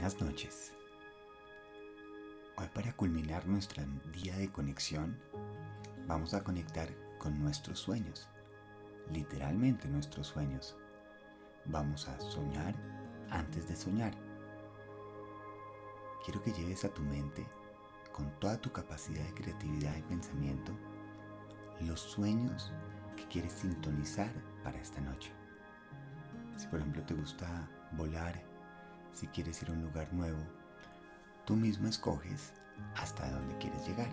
Buenas noches. Hoy para culminar nuestro día de conexión, vamos a conectar con nuestros sueños, literalmente nuestros sueños. Vamos a soñar antes de soñar. Quiero que lleves a tu mente, con toda tu capacidad de creatividad y pensamiento, los sueños que quieres sintonizar para esta noche. Si por ejemplo te gusta volar, si quieres ir a un lugar nuevo, tú mismo escoges hasta dónde quieres llegar.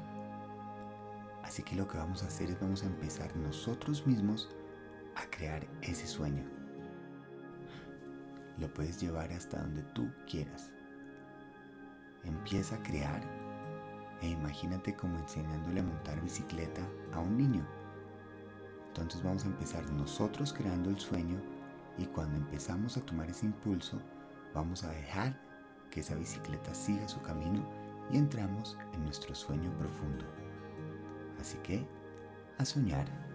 Así que lo que vamos a hacer es vamos a empezar nosotros mismos a crear ese sueño. Lo puedes llevar hasta donde tú quieras. Empieza a crear e imagínate como enseñándole a montar bicicleta a un niño. Entonces vamos a empezar nosotros creando el sueño y cuando empezamos a tomar ese impulso, vamos a dejar que esa bicicleta siga su camino y entramos en nuestro sueño profundo. Así que, a soñar.